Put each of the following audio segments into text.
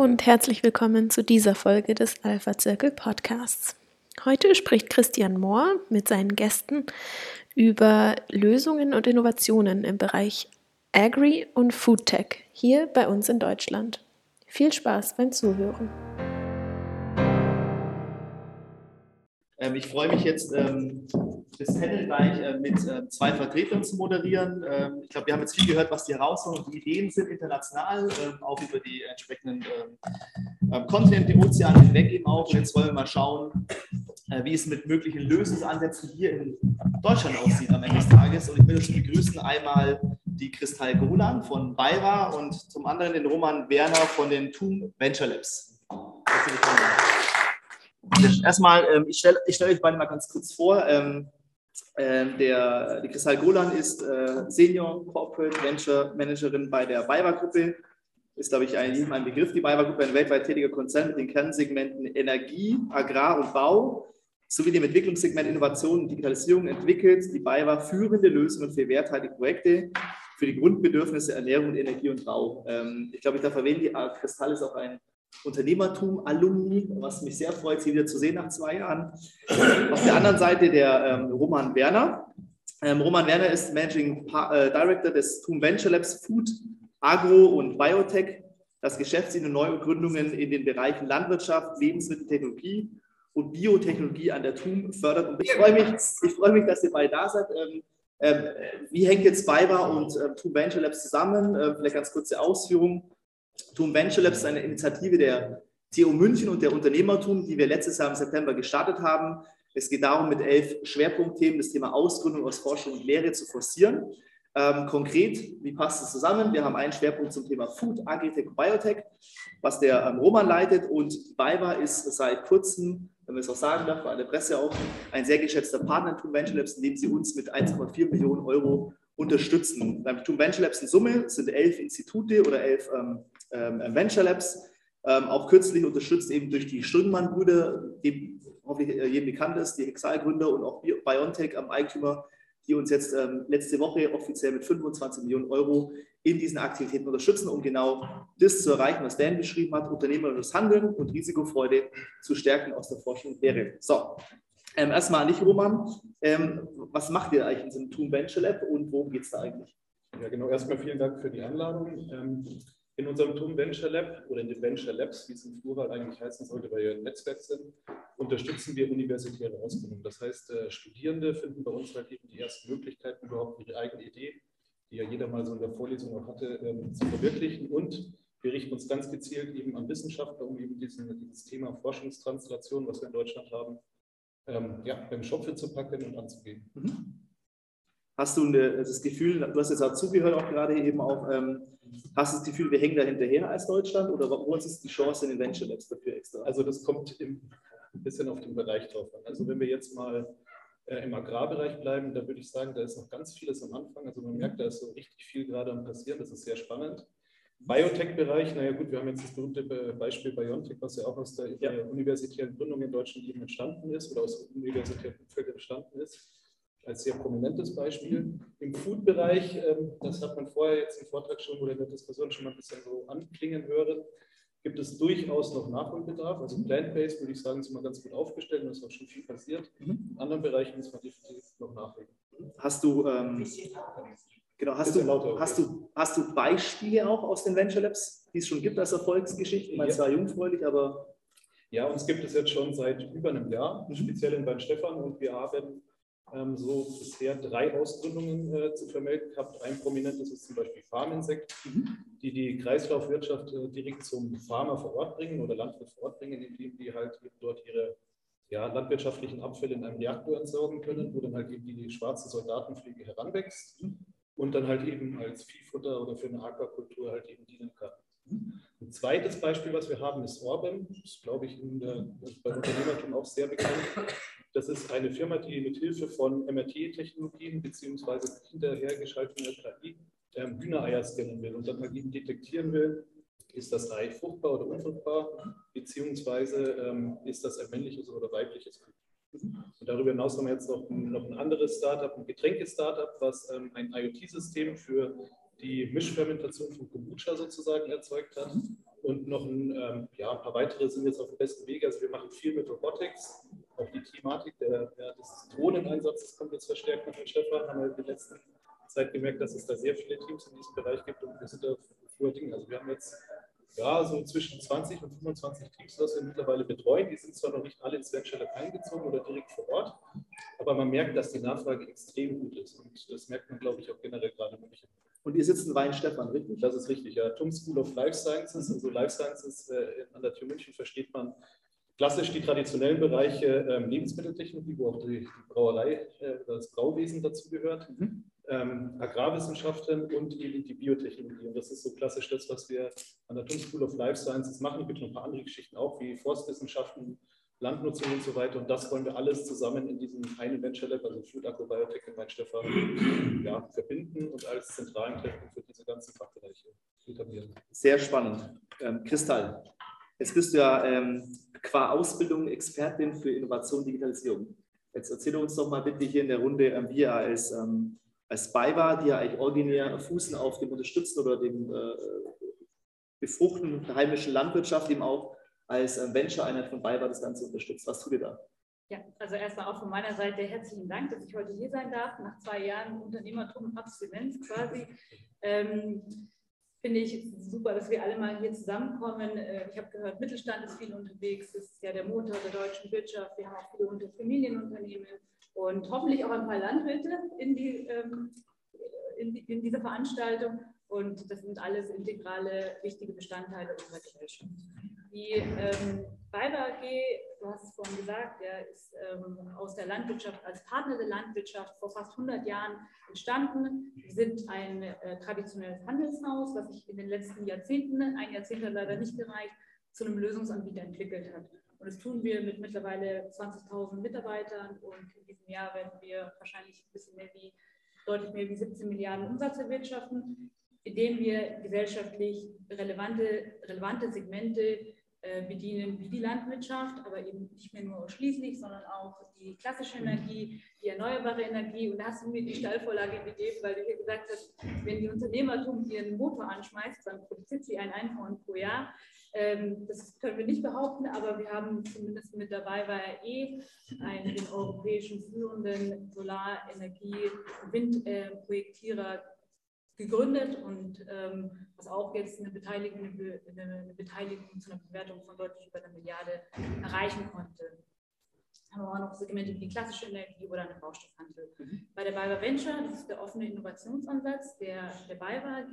Und herzlich willkommen zu dieser Folge des Alpha Circle Podcasts. Heute spricht Christian Mohr mit seinen Gästen über Lösungen und Innovationen im Bereich Agri- und Foodtech hier bei uns in Deutschland. Viel Spaß beim Zuhören. Ähm, ich freue mich jetzt, ähm, das Panel gleich äh, mit äh, zwei Vertretern zu moderieren. Ähm, ich glaube, wir haben jetzt viel gehört, was die Herausforderungen und die Ideen sind international, ähm, auch über die entsprechenden ähm, Kontinente, Ozeane hinweg eben auch. Und jetzt wollen wir mal schauen, äh, wie es mit möglichen Lösungsansätzen hier in Deutschland aussieht am Ende des Tages. Und ich will schon begrüßen einmal die Christal Golan von BayWa und zum anderen den Roman Werner von den TUM Venture Labs. Herzlich willkommen. Erstmal, ich stelle stell euch beide mal ganz kurz vor. Ähm, der, die Christal Golan ist äh, Senior Corporate Venture Managerin bei der BayWa Gruppe. Ist, glaube ich, jedem ein Begriff. Die BayWa Gruppe ein weltweit tätiger Konzern mit den Kernsegmenten Energie, Agrar und Bau sowie dem Entwicklungssegment Innovation und Digitalisierung entwickelt die BayWa führende Lösungen für werthaltige Projekte für die Grundbedürfnisse Ernährung, Energie und Bau. Ähm, ich glaube, ich darf erwähnen, die Kristall ist auch ein Unternehmertum-Alumni, was mich sehr freut, sie wieder zu sehen nach zwei Jahren. Auf der anderen Seite der ähm, Roman Werner. Ähm, Roman Werner ist Managing äh, Director des TUM Venture Labs Food, Agro und Biotech, das Geschäftsideen und Neugründungen in den Bereichen Landwirtschaft, Lebensmitteltechnologie und Biotechnologie an der TUM fördert. Und ich freue mich, ich freue mich dass ihr beide da seid. Ähm, ähm, wie hängt jetzt BayWa und äh, TUM Venture Labs zusammen? Äh, vielleicht ganz kurze Ausführungen. TUM Venture Labs ist eine Initiative der TU München und der Unternehmertum, die wir letztes Jahr im September gestartet haben. Es geht darum, mit elf Schwerpunktthemen das Thema Ausgründung aus Forschung und Lehre zu forcieren. Ähm, konkret, wie passt es zusammen? Wir haben einen Schwerpunkt zum Thema Food, Agritech Biotech, was der ähm, Roman leitet. Und BayWa ist seit kurzem, wenn man es auch sagen darf, für alle Presse auch, ein sehr geschätzter Partner in TUM Venture Labs, indem sie uns mit 1,4 Millionen Euro unterstützen. Beim TUM Venture Labs in Summe sind elf Institute oder elf ähm, Venture Labs, ähm, auch kürzlich unterstützt eben durch die Strüngmann-Brüder, die hoffentlich äh, jedem bekannt ist, die Hexal-Gründer und auch BioNTech am Eigentümer, die uns jetzt ähm, letzte Woche offiziell mit 25 Millionen Euro in diesen Aktivitäten unterstützen, um genau das zu erreichen, was Dan beschrieben hat, unternehmerisches Handeln und Risikofreude zu stärken aus der Forschung und Lehre. So, ähm, erstmal an dich, Roman. Ähm, was macht ihr eigentlich in diesem Toon Venture Lab und worum geht es da eigentlich? Ja, genau. Erstmal vielen Dank für die Einladung. Ähm, in unserem TUM Venture Lab oder in den Venture Labs, wie es im Plural eigentlich heißen sollte, weil wir ein Netzwerk sind, unterstützen wir universitäre Ausbildung. Das heißt, äh, Studierende finden bei uns halt eben die ersten Möglichkeiten, überhaupt ihre eigene Idee, die ja jeder mal so in der Vorlesung auch hatte, ähm, zu verwirklichen. Und wir richten uns ganz gezielt eben an Wissenschaftler, um eben diesen, dieses Thema Forschungstranslation, was wir in Deutschland haben, ähm, ja, beim Schopfe zu packen und anzugehen. Mhm. Hast du eine, das Gefühl, du hast jetzt auch zugehört, auch gerade eben auch, ähm, hast du das Gefühl, wir hängen da hinterher als Deutschland oder wo ist die Chance in den Venture Labs dafür extra? Also das kommt im, ein bisschen auf den Bereich drauf an. Also wenn wir jetzt mal äh, im Agrarbereich bleiben, da würde ich sagen, da ist noch ganz vieles am Anfang. Also man merkt, da ist so richtig viel gerade am passieren, das ist sehr spannend. Biotech-Bereich, naja gut, wir haben jetzt das berühmte Beispiel BioNTech, was ja auch aus der ja. universitären Gründung in Deutschland eben entstanden ist oder aus universitären Umfeld entstanden ist als sehr prominentes Beispiel. Im Food-Bereich, ähm, das hat man vorher jetzt im Vortrag schon oder in der Diskussion schon mal ein bisschen so anklingen hören, gibt es durchaus noch Nachholbedarf. Also Plant-Based würde ich sagen, ist immer ganz gut aufgestellt und es ist auch schon viel passiert. Mhm. In anderen Bereichen muss man definitiv noch nachlegen. Hast du, ähm, genau, hast du, lauter, okay. hast, du, hast du Beispiele auch aus den Venture Labs, die es schon gibt als Erfolgsgeschichten? Ich meine, es war jungfräulich, aber. Ja, uns gibt es jetzt schon seit über einem Jahr, mhm. speziell in Bad Stefan, und wir haben ähm, so bisher drei Ausgründungen äh, zu vermelden gehabt. Ein prominentes ist zum Beispiel Farminsekt, mhm. die die Kreislaufwirtschaft äh, direkt zum Farmer vor Ort bringen oder Landwirt vor Ort bringen, indem die halt dort ihre ja, landwirtschaftlichen Abfälle in einem Reaktor entsorgen können, wo dann halt eben die, die schwarze Soldatenfliege heranwächst mhm. und dann halt eben als Viehfutter oder für eine Aquakultur halt eben dienen kann. Ein zweites Beispiel, was wir haben, ist Orben. Das ist, glaube ich, in der, bei Unternehmertum auch sehr bekannt. Das ist eine Firma, die mit Hilfe von MRT-Technologien bzw. hinterhergeschalteter KI ähm, Hühnereier scannen will und dann mal eben detektieren will, ist das Ei fruchtbar oder unfruchtbar, beziehungsweise ähm, ist das ein männliches oder weibliches Küken. Und darüber hinaus haben wir jetzt noch ein, noch ein anderes Startup, ein Getränke-Startup, was ähm, ein IoT-System für die Mischfermentation von Kombucha sozusagen erzeugt hat Und noch ein, ähm, ja, ein paar weitere sind jetzt auf dem besten Weg. Also wir machen viel mit Robotics. Auch die Thematik der, der, des Drohneneinsatzes kommt jetzt verstärkt den Stefan. Haben wir in der letzten Zeit gemerkt, dass es da sehr viele Teams in diesem Bereich gibt und wir sind da vor Dingen. Also wir haben jetzt ja, so zwischen 20 und 25 Teams, das wir mittlerweile betreuen. Die sind zwar noch nicht alle ins Venture Lab eingezogen oder direkt vor Ort, aber man merkt, dass die Nachfrage extrem gut ist. Und das merkt man, glaube ich, auch generell gerade in München. Und ihr sitzt in Weinstefan, richtig? Das ist richtig, ja. TUM School of Life Sciences. Also Life Sciences äh, an der TU München versteht man klassisch die traditionellen Bereiche äh, Lebensmitteltechnologie, wo auch die, die Brauerei, äh, das Brauwesen dazugehört. Mhm ähm, Agrarwissenschaften und eben die Biotechnologie. Und das ist so klassisch das, was wir an der TUM School of Life Sciences machen. Es gibt noch ein paar andere Geschichten auch, wie Forstwissenschaften, Landnutzung und so weiter. Und das wollen wir alles zusammen in diesem einen Venture Lab, also Food Agrobiotech in Weinstefan, ja, verbinden und als zentralen Treffpunkt für diese ganzen Fachbereiche etablieren. Sehr spannend. Ähm, Kristall, jetzt bist du ja ähm, qua Ausbildung Expertin für Innovation und Digitalisierung. Jetzt erzähle uns doch mal bitte hier in der Runde, ähm, wie ihr als ähm, als BayWa, die ja eigentlich originär fußen auf dem Unterstützen oder dem äh, Befruchten der heimischen Landwirtschaft eben auch als äh, Venture-Einheit von BayWa das Ganze unterstützt. Was tut ihr da? Ja, also erstmal auch von meiner Seite herzlichen Dank, dass ich heute hier sein darf, nach zwei Jahren Unternehmertum und Abstinenz quasi. Ähm, Finde ich super, dass wir alle mal hier zusammenkommen. Äh, ich habe gehört, Mittelstand ist viel unterwegs, das ist ja der Motor der deutschen Wirtschaft. Wir haben auch viele Familienunternehmen und hoffentlich auch ein paar Landwirte in, die, ähm, in, die, in dieser Veranstaltung. Und das sind alles integrale, wichtige Bestandteile unserer Gesellschaft. Die ähm, Weiber AG, du hast es vorhin gesagt, der ist ähm, aus der Landwirtschaft, als Partner der Landwirtschaft vor fast 100 Jahren entstanden. Wir sind ein äh, traditionelles Handelshaus, was sich in den letzten Jahrzehnten, ein Jahrzehnt hat leider nicht gereicht, zu einem Lösungsanbieter entwickelt hat. Und das tun wir mit mittlerweile 20.000 Mitarbeitern und in diesem Jahr werden wir wahrscheinlich ein bisschen mehr wie, deutlich mehr wie 17 Milliarden Umsatz erwirtschaften, indem wir gesellschaftlich relevante, relevante Segmente bedienen, wie die Landwirtschaft, aber eben nicht mehr nur ausschließlich, sondern auch die klassische Energie, die erneuerbare Energie. Und da hast du mir die Stallvorlage gegeben, weil du hier gesagt hast, wenn die Unternehmertum ihren Motor anschmeißt, dann produziert sie ein Einhorn pro Jahr. Ähm, das können wir nicht behaupten, aber wir haben zumindest mit dabei war er eh einen europäischen führenden Solarenergie-Windprojektierer äh, gegründet und ähm, was auch jetzt eine Beteiligung, eine, eine Beteiligung zu einer Bewertung von deutlich über einer Milliarde erreichen konnte haben wir auch noch Segmente wie die klassische Energie oder eine Baustoffhandel. Mhm. Bei der BayWa Venture, das ist der offene Innovationsansatz der, der BayWa AG,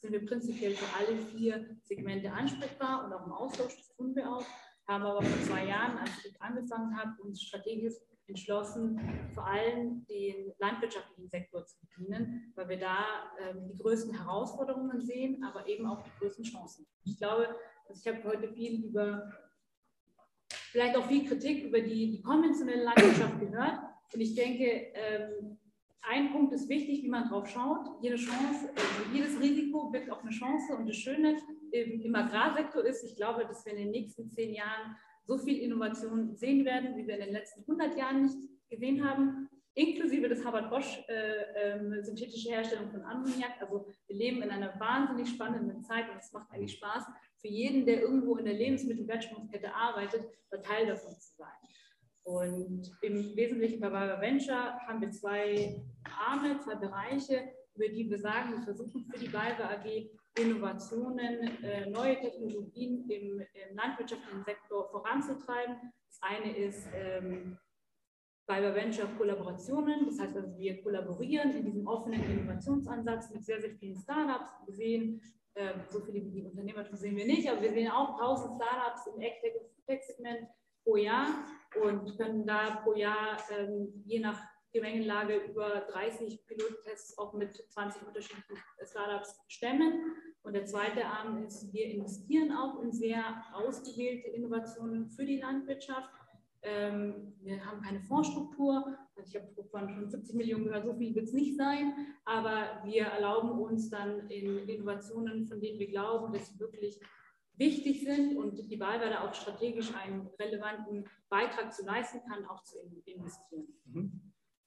sind wir prinzipiell für alle vier Segmente ansprechbar und auch im Austausch, das tun wir auch. Haben aber vor zwei Jahren, als ich angefangen habe, uns strategisch entschlossen, vor allem den landwirtschaftlichen Sektor zu bedienen, weil wir da ähm, die größten Herausforderungen sehen, aber eben auch die größten Chancen. Ich glaube, also ich habe heute viel über, vielleicht auch viel Kritik über die, die konventionelle Landwirtschaft gehört. Und ich denke, ähm, ein Punkt ist wichtig, wie man drauf schaut. Jede Chance, also jedes Risiko birgt auch eine Chance. Und das Schöne im, im Agrarsektor ist, ich glaube, dass wir in den nächsten zehn Jahren so viel Innovation sehen werden, wie wir in den letzten 100 Jahren nicht gesehen haben, inklusive des Harvard-Bosch äh, äh, synthetische Herstellung von Ammoniak. Also wir leben in einer wahnsinnig spannenden Zeit und es macht eigentlich Spaß für jeden, der irgendwo in der Lebensmittelwertschöpfungskette arbeitet, Teil davon zu sein. Und im Wesentlichen bei Baba Venture haben wir zwei Arme, zwei Bereiche, über die wir sagen, wir versuchen für die Balbe AG Innovationen, äh, neue Technologien im, im, landwirtschaftlichen Sektor voranzutreiben. Das eine ist ähm, Fiber Venture Kollaborationen, das heißt also, wir kollaborieren in diesem offenen Innovationsansatz mit sehr, sehr vielen Startups. Wir sehen, äh, so viele wie die Unternehmertum sehen wir nicht, aber wir sehen auch 1000 Startups im AgTech-Segment pro Jahr und können da pro Jahr ähm, je nach Gemengelage über 30 Pilottests auch mit 20 unterschiedlichen Startups stemmen. Und der zweite Arm ist, wir investieren auch in sehr ausgewählte Innovationen für die Landwirtschaft. Ähm, wir haben keine Fondsstruktur. Also ich habe von schon 70 Millionen gehört, so viel wird es nicht sein. Aber wir erlauben uns dann in Innovationen, von denen wir glauben, dass sie wirklich wichtig sind und die Wahlwerte auch strategisch einen relevanten Beitrag zu leisten kann, auch zu investieren. Mhm.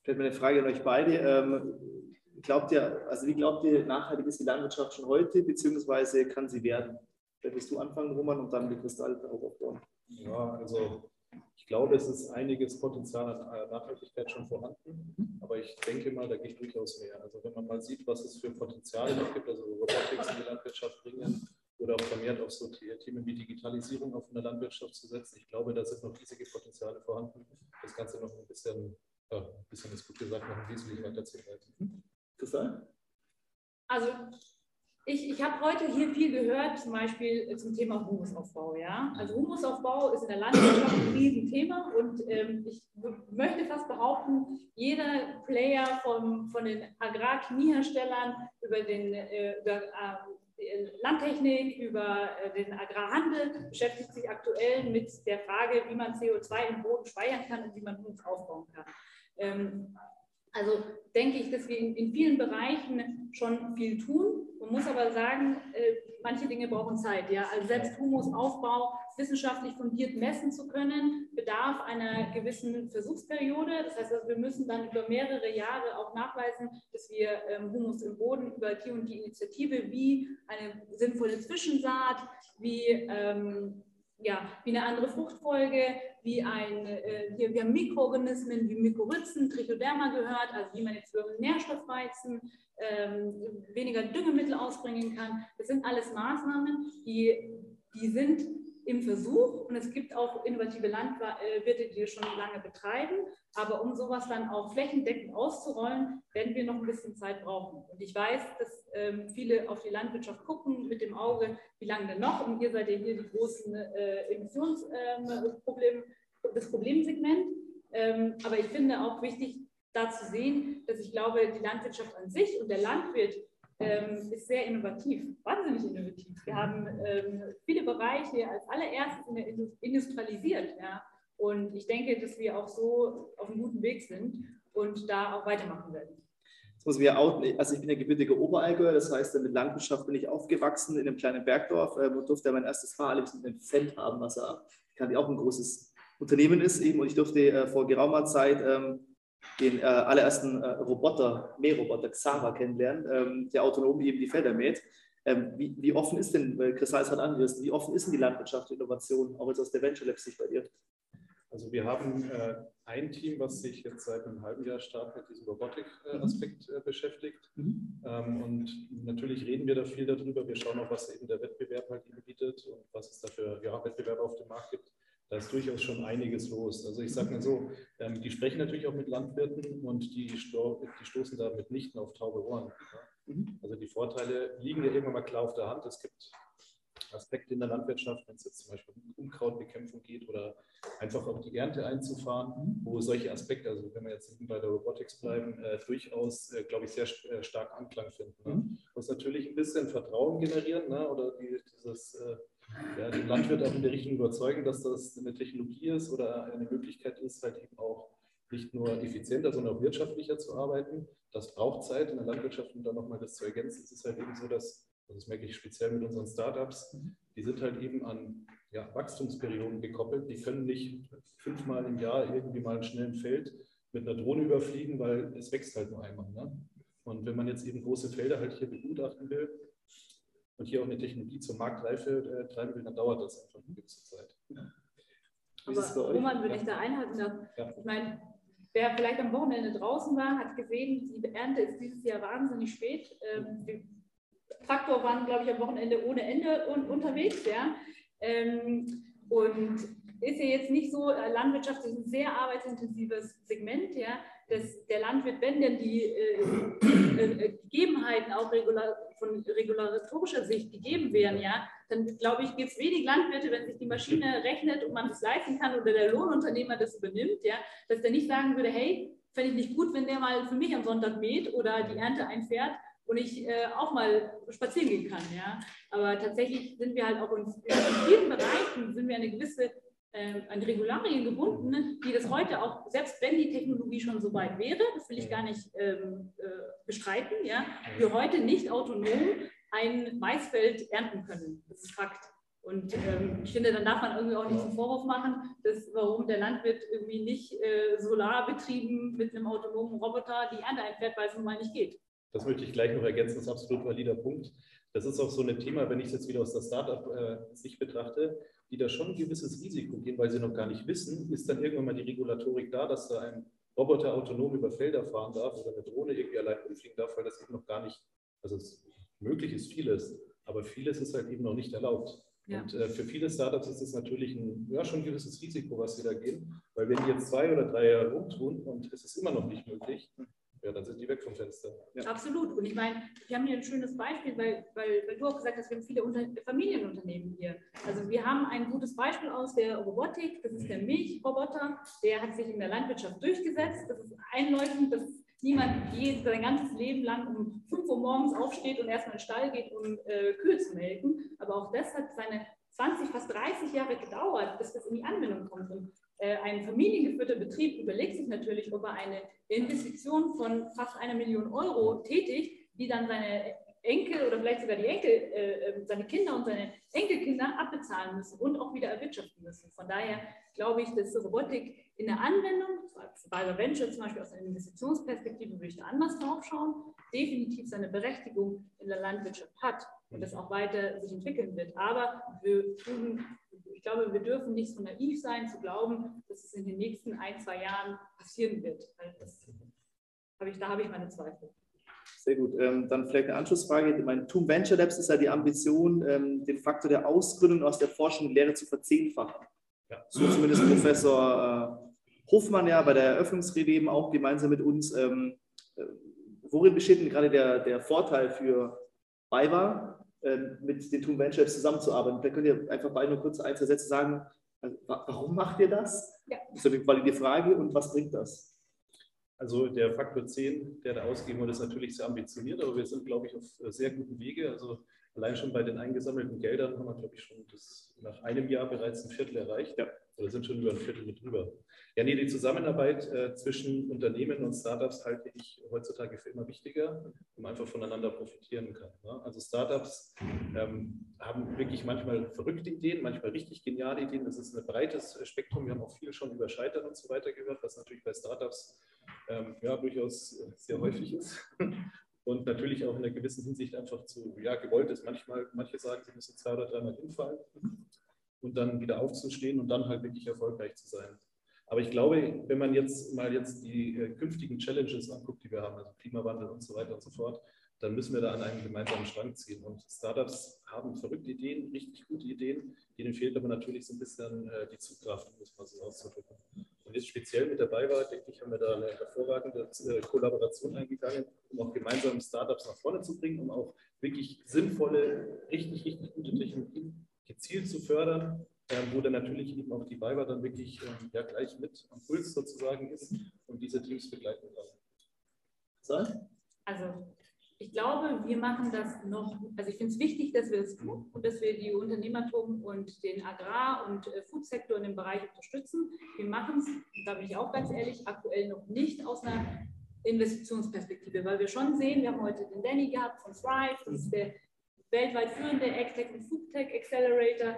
Vielleicht mal eine Frage an euch beide. Ähm, glaubt ihr, also wie glaubt ihr, nachhaltig ist die Landwirtschaft schon heute, beziehungsweise kann sie werden? Vielleicht willst du anfangen, Roman, und dann die Kristall auch aufbauen. Ja, also ich glaube, es ist einiges Potenzial an äh, Nachhaltigkeit schon vorhanden, aber ich denke mal, da geht durchaus mehr. Also wenn man mal sieht, was es für Potenziale noch gibt, also Robotics in die Landwirtschaft bringen oder auch vermehrt auf so Themen wie Digitalisierung auf eine Landwirtschaft zu setzen, ich glaube, da sind noch riesige Potenziale vorhanden, das Ganze noch ein bisschen, ein bisschen ist gut gesagt, noch ein wesentlich weiter zu leiten. Kristall? Also ich, ich habe heute hier viel gehört, zum Beispiel zum Thema Humusaufbau. Ja? Also Humusaufbau ist in der Landwirtschaft ein Riesenthema und ähm, ich möchte fast behaupten, jeder Player vom, von den Agrarchemieherstellern über den äh, über, äh, Landtechnik, über äh, den Agrarhandel beschäftigt sich aktuell mit der Frage, wie man CO2 im Boden speichern kann und wie man Humus aufbauen kann. Also denke ich, dass wir in, in, vielen Bereichen schon viel tun. Man muss aber sagen, äh, manche Dinge brauchen Zeit. Ja? Also selbst Humusaufbau wissenschaftlich fundiert messen zu können, bedarf einer gewissen Versuchsperiode. Das heißt, also, wir müssen dann über mehrere Jahre auch nachweisen, dass wir ähm, Humus im Boden über die und die Initiative wie eine sinnvolle Zwischensaat, wie ähm, ja, wie eine andere Fruchtfolge, wie ein, äh, wir, wir haben Mikroorganismen wie Mykorrhizen, Trichoderma gehört, also wie man jetzt für Nährstoffweizen ähm, weniger Düngemittel ausbringen kann. Das sind alles Maßnahmen, die, die sind im Versuch und es gibt auch innovative Landwirte, die das schon lange betreiben. Aber um sowas dann auch flächendeckend auszurollen, werden wir noch ein bisschen Zeit brauchen. Und ich weiß, dass ähm, viele auf die Landwirtschaft gucken mit dem Auge, wie lange denn noch? Und ihr seid ja hier die großen äh, Emissionsprobleme, ähm, das Problemsegment. Ähm, aber ich finde auch wichtig, da zu sehen, dass ich glaube, die Landwirtschaft an sich und der Landwirt ähm, ist sehr innovativ, wahnsinnig innovativ. Wir haben ähm, viele Bereiche als allererstes industrialisiert. Ja? Und ich denke, dass wir auch so auf einem guten Weg sind und da auch weitermachen werden. Das muss wir auch, also ich bin ja gebürtiger Oberallgäuer, das heißt, mit Landwirtschaft bin ich aufgewachsen in einem kleinen Bergdorf äh, und durfte mein erstes Fahrerlebnis mit einem Feld haben, was ja auch ein großes Unternehmen ist eben und ich durfte äh, vor geraumer Zeit ähm, den äh, allerersten äh, Roboter, Mähroboter Xara kennenlernen, ähm, der autonom eben die Felder mäht. Ähm, wie, wie, offen ist denn, weil Chris hat angerissen, wie offen ist denn die Landwirtschaft, Innovation, auch jetzt aus der Venture Lab Sicht bei dir? Also wir haben äh, ein Team, was sich jetzt seit einem halben Jahr stark mit diesem Robotik-Aspekt äh, beschäftigt. Mhm. Ähm, und natürlich reden wir da viel darüber. Wir schauen auch, was eben der Wettbewerb halt eben bietet und was es da für ja, Wettbewerbe auf dem Markt gibt da ist durchaus schon einiges los. Also ich sage mal so, ähm, die sprechen natürlich auch mit Landwirten und die, sto die stoßen da mitnichten auf taube Ohren. Ja. Mhm. Also die Vorteile liegen ja irgendwann mal klar auf der Hand. Es gibt Aspekte in der Landwirtschaft, wenn es jetzt zum Beispiel um Unkrautbekämpfung geht oder einfach auch die Ernte einzufahren, mhm. wo solche Aspekte, also wenn wir jetzt bei der Robotics bleiben, äh, durchaus, äh, glaube ich, sehr äh, stark Anklang finden. Ne? Mhm. Muss natürlich ein bisschen Vertrauen generieren ne? oder die, dieses äh, ja, den Landwirt auch in der Richtung überzeugen, dass das eine Technologie ist oder eine Möglichkeit ist, halt eben auch nicht nur effizienter, sondern auch wirtschaftlicher zu arbeiten. Das braucht Zeit in der Landwirtschaft, um dann nochmal das zu ergänzen. Es ist halt eben so, dass, das merke ich speziell mit unseren Startups, die sind halt eben an ja, Wachstumsperioden gekoppelt. Die können nicht fünfmal im Jahr irgendwie mal einen schnellen Feld mit einer Drohne überfliegen, weil es wächst halt nur einmal. Ne? Und wenn man jetzt eben große Felder halt hier begutachten will, und hier auch eine Technologie zur Marktreife äh, treiben will, dann dauert das einfach eine gewisse Zeit. Aber Roman, wenn ja. ich da einhalten darf, ja. ich meine, wer vielleicht am Wochenende draußen war, hat gesehen, die Ernte ist dieses Jahr wahnsinnig spät. Ähm, die Traktor waren, glaube ich, am Wochenende ohne Ende un unterwegs. Ja? Ähm, und ist ja jetzt nicht so, äh, Landwirtschaft ist ein sehr arbeitsintensives Segment, ja, dass der Landwirt, wenn denn die äh, äh, Gegebenheiten auch regular, von regulatorischer Sicht gegeben wären, ja, dann glaube ich, gibt es wenig Landwirte, wenn sich die Maschine rechnet und man das leisten kann oder der Lohnunternehmer das übernimmt, ja, dass der nicht sagen würde, hey, fände ich nicht gut, wenn der mal für mich am Sonntag mäht oder die Ernte einfährt und ich äh, auch mal spazieren gehen kann, ja. Aber tatsächlich sind wir halt auch in, in vielen Bereichen sind wir eine gewisse an Regularien gebunden, die das heute auch, selbst wenn die Technologie schon so weit wäre, das will ich gar nicht ähm, äh, bestreiten, ja, wir heute nicht autonom ein Maisfeld ernten können. Das ist Fakt. Und ähm, ich finde, dann darf man irgendwie auch nicht zum Vorwurf machen, dass, warum der Landwirt irgendwie nicht äh, solarbetrieben mit einem autonomen Roboter die Ernte einfährt, weil es nun mal nicht geht. Das möchte ich gleich noch ergänzen, das ist ein absolut valider Punkt. Das ist auch so ein Thema, wenn ich es jetzt wieder aus der Startup-Sicht betrachte, die da schon ein gewisses Risiko gehen, weil sie noch gar nicht wissen, ist dann irgendwann mal die Regulatorik da, dass da ein Roboter autonom über Felder fahren darf oder eine Drohne irgendwie allein rumfliegen darf, weil das eben noch gar nicht, also es, möglich ist vieles, aber vieles ist halt eben noch nicht erlaubt. Ja. Und äh, für viele Startups ist es natürlich ein, ja, schon ein gewisses Risiko, was sie da gehen, weil wenn die jetzt zwei oder drei Jahre rumtun und es ist immer noch nicht möglich, ja, dann sind die weg vom Fenster. Ja. Absolut. Und ich meine, wir haben hier ein schönes Beispiel, weil, weil, weil du auch gesagt hast, wir haben viele Unter Familienunternehmen hier. Also wir haben ein gutes Beispiel aus der Robotik, das ist der Milchroboter, der hat sich in der Landwirtschaft durchgesetzt. Das ist einleuchtend, dass niemand je sein ganzes Leben lang um 5 Uhr morgens aufsteht und erstmal in den Stall geht, um äh, Kühe zu melken. Aber auch das hat seine 20, fast 30 Jahre gedauert, bis das in die Anwendung kommt. Und ein familiengeführter Betrieb überlegt sich natürlich, ob er eine Investition von fast einer Million Euro tätigt, die dann seine Enkel oder vielleicht sogar die Enkel, äh, äh, seine Kinder und seine Enkelkinder abbezahlen müssen und auch wieder erwirtschaften müssen. Von daher glaube ich, dass Robotik in der Anwendung, bei Venture zum Beispiel aus einer Investitionsperspektive würde ich da anders drauf schauen, definitiv seine Berechtigung in der Landwirtschaft hat und das auch weiter sich entwickeln wird. Aber wir tun ich glaube, wir dürfen nicht so naiv sein, zu glauben, dass es in den nächsten ein, zwei Jahren passieren wird. Hab ich, da habe ich meine Zweifel. Sehr gut. Ähm, dann vielleicht eine Anschlussfrage. Mein TUM Venture Labs ist ja die Ambition, ähm, den Faktor der Ausgründung aus der Forschung und Lehre zu verzehnfachen. Ja. So zumindest Professor äh, Hofmann ja bei der Eröffnungsrede eben auch gemeinsam mit uns. Ähm, äh, worin besteht denn gerade der, der Vorteil für BayWa mit den Toon Ventures zusammenzuarbeiten. Da könnt ihr einfach beide nur kurz ein, zwei Sätze sagen, also, warum macht ihr das? Ja. Das ist eine valide Frage und was bringt das? Also der Faktor 10, der da ausgegeben wurde, ist natürlich sehr ambitioniert, aber wir sind, glaube ich, auf sehr gutem Wege. Also allein schon bei den eingesammelten Geldern haben wir, glaube ich, schon das nach einem Jahr bereits ein Viertel erreicht. Ja. Oder sind schon über ein Viertel mit drüber. Ja, nee, die Zusammenarbeit äh, zwischen Unternehmen und Startups halte ich heutzutage für immer wichtiger, um einfach voneinander profitieren kann. Ne? Also Startups ähm, haben wirklich manchmal verrückte Ideen, manchmal richtig geniale Ideen. Das ist ein breites Spektrum. Wir haben auch viel schon über Scheitern und so weiter gehört, was natürlich bei Startups ähm, ja, durchaus sehr häufig ist. Und natürlich auch in einer gewissen Hinsicht einfach zu, ja, gewollt ist. Manchmal, manche sagen, sie müssen zwei oder dreimal hinfallen und dann wieder aufzustehen und dann halt wirklich erfolgreich zu sein. Aber ich glaube, wenn man jetzt mal jetzt die äh, künftigen Challenges anguckt, die wir haben, also Klimawandel und so weiter und so fort, dann müssen wir da an einen gemeinsamen Strang ziehen. Und Startups haben verrückte Ideen, richtig gute Ideen. Denen fehlt aber natürlich so ein bisschen äh, die Zugkraft, um es mal so auszudrücken. Und speziell mit dabei war, denke ich, haben wir da eine hervorragende äh, Kollaboration eingegangen, um auch gemeinsam Startups nach vorne zu bringen, um auch wirklich sinnvolle, richtig, richtig gute Technologien gezielt zu fördern ähm, wo dann natürlich eben auch die BayWa dann wirklich ähm, ja, gleich mit am Puls sozusagen ist und diese Teams begleiten kann. So? Also ich glaube, wir machen das noch, also ich finde es wichtig, dass wir das tun und dass wir die Unternehmertum und den Agrar- und äh, Foodsektor in dem Bereich unterstützen. Wir machen es, da bin ich auch ganz ehrlich, aktuell noch nicht aus einer Investitionsperspektive, weil wir schon sehen, wir haben heute den Danny gehabt von Thrive, das ist der weltweit führende AgTech und Foodtech Accelerator,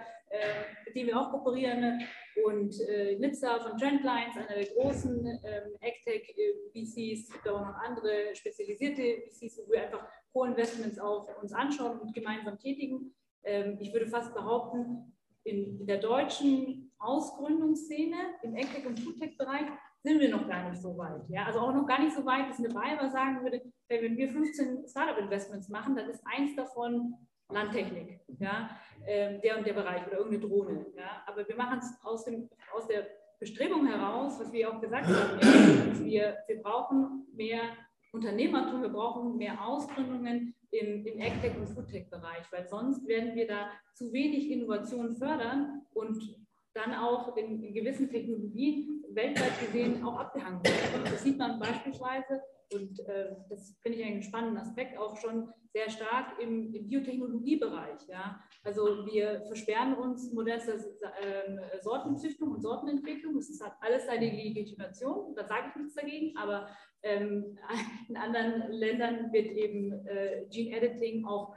mit dem wir auch kooperieren. Und äh, Nizza von Trendlines, einer der großen ähm, AgTech-VCs, äh, gibt auch noch andere spezialisierte VCs, wo wir einfach Co-Investments auch uns anschauen und gemeinsam tätigen. Ähm, ich würde fast behaupten, in, in der deutschen Ausgründungsszene im AgTech- und Foodtech-Bereich sind wir noch gar nicht so weit. Ja? Also auch noch gar nicht so weit, dass eine Bayer sagen würde, wenn wir 15 Startup-Investments machen, dann ist eins davon Landtechnik, ja? Ähm, der und der Bereich oder irgendeine Drohne. Ja? Aber wir machen es aus, aus der Bestrebung heraus, was wir auch gesagt haben, ja, wir, wir brauchen mehr Unternehmertum, wir brauchen mehr Ausgründungen im, im AgTech- und Foodtech-Bereich, weil sonst werden wir da zu wenig Innovation fördern und dann auch in, in gewissen Technologien weltweit gesehen auch abgehangen werden. Das sieht man beispielsweise, und äh, das finde ich einen spannenden Aspekt, auch schon sehr stark im, im Biotechnologiebereich. Ja? Also wir versperren uns modernste äh, Sortenzüchtung und Sortenentwicklung. Das hat alles seine Legitimation, da sage ich nichts dagegen, aber ähm, in anderen Ländern wird eben äh, Gene Editing auch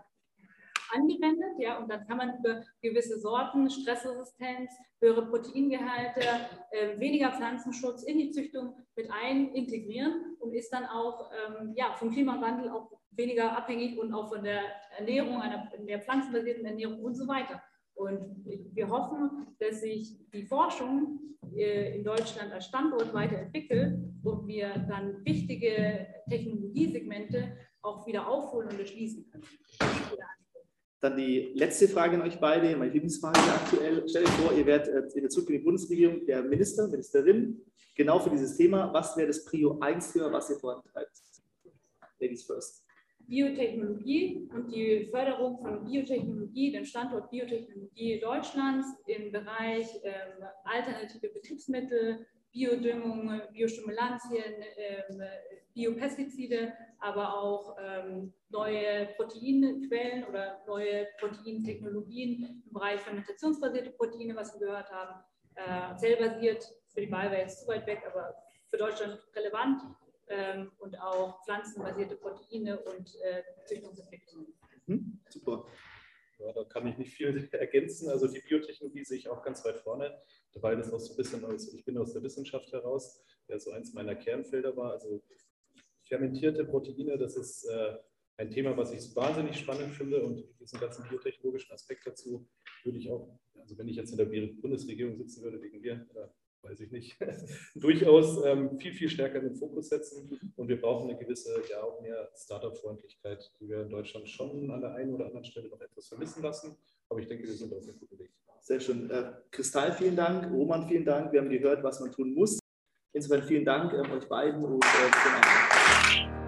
angewendet. Ja, und dann kann man über gewisse Sorten, Stressresistenz, höhere Proteingehalte, äh, weniger Pflanzenschutz in die Züchtung mit ein integrieren und ist dann auch ähm, ja, vom Klimawandel auch weniger abhängig und auch von der Ernährung, einer mehr pflanzenbasierten Ernährung und so weiter. Und wir hoffen, dass sich die Forschung äh, in Deutschland als Standort weiterentwickelt und wir dann wichtige Technologiesegmente auch wieder aufholen und erschließen können. Dann die letzte Frage an euch beide, meine Lieblingsfrage aktuell. Stellt euch vor, ihr werdet äh, in der zukünftigen Bundesregierung der Minister, Ministerin, genau für dieses Thema. Was wäre das Prio 1-Thema, was ihr vorantreibt? Ladies first. Biotechnologie und die Förderung von Biotechnologie, den Standort Biotechnologie Deutschlands im Bereich ähm, alternative Betriebsmittel, Biodüngung, Biostimulantien, ähm, Biopestizide, aber auch ähm, neue Proteinquellen oder neue Proteintechnologien im Bereich fermentationsbasierte Proteine, was wir gehört haben, äh, zellbasiert, für die Wahl wäre jetzt zu weit weg, aber für Deutschland relevant ähm, und auch pflanzenbasierte Proteine und äh, Züchtungsentwicklung. Mhm, super. Ja, da kann ich nicht viel ergänzen. Also die Biotechnologie sehe ich auch ganz weit vorne, weil das auch so ein bisschen aus, ich bin aus der Wissenschaft heraus, der so eins meiner Kernfelder war. Also fermentierte Proteine, das ist äh, ein Thema, was ich wahnsinnig spannend finde und diesen ganzen biotechnologischen Aspekt dazu würde ich auch, also wenn ich jetzt in der Bundesregierung sitzen würde wegen mir, äh, weiß ich nicht, durchaus ähm, viel, viel stärker in den Fokus setzen. Und wir brauchen eine gewisse, ja auch mehr Startup-Freundlichkeit, die wir in Deutschland schon an der einen oder anderen Stelle noch etwas vermissen lassen. Aber ich denke, wir sind auf einem guten Weg. Sehr schön. Äh, Kristall, vielen Dank. Roman, vielen Dank. Wir haben gehört, was man tun muss. Insofern vielen Dank äh, euch beiden und äh,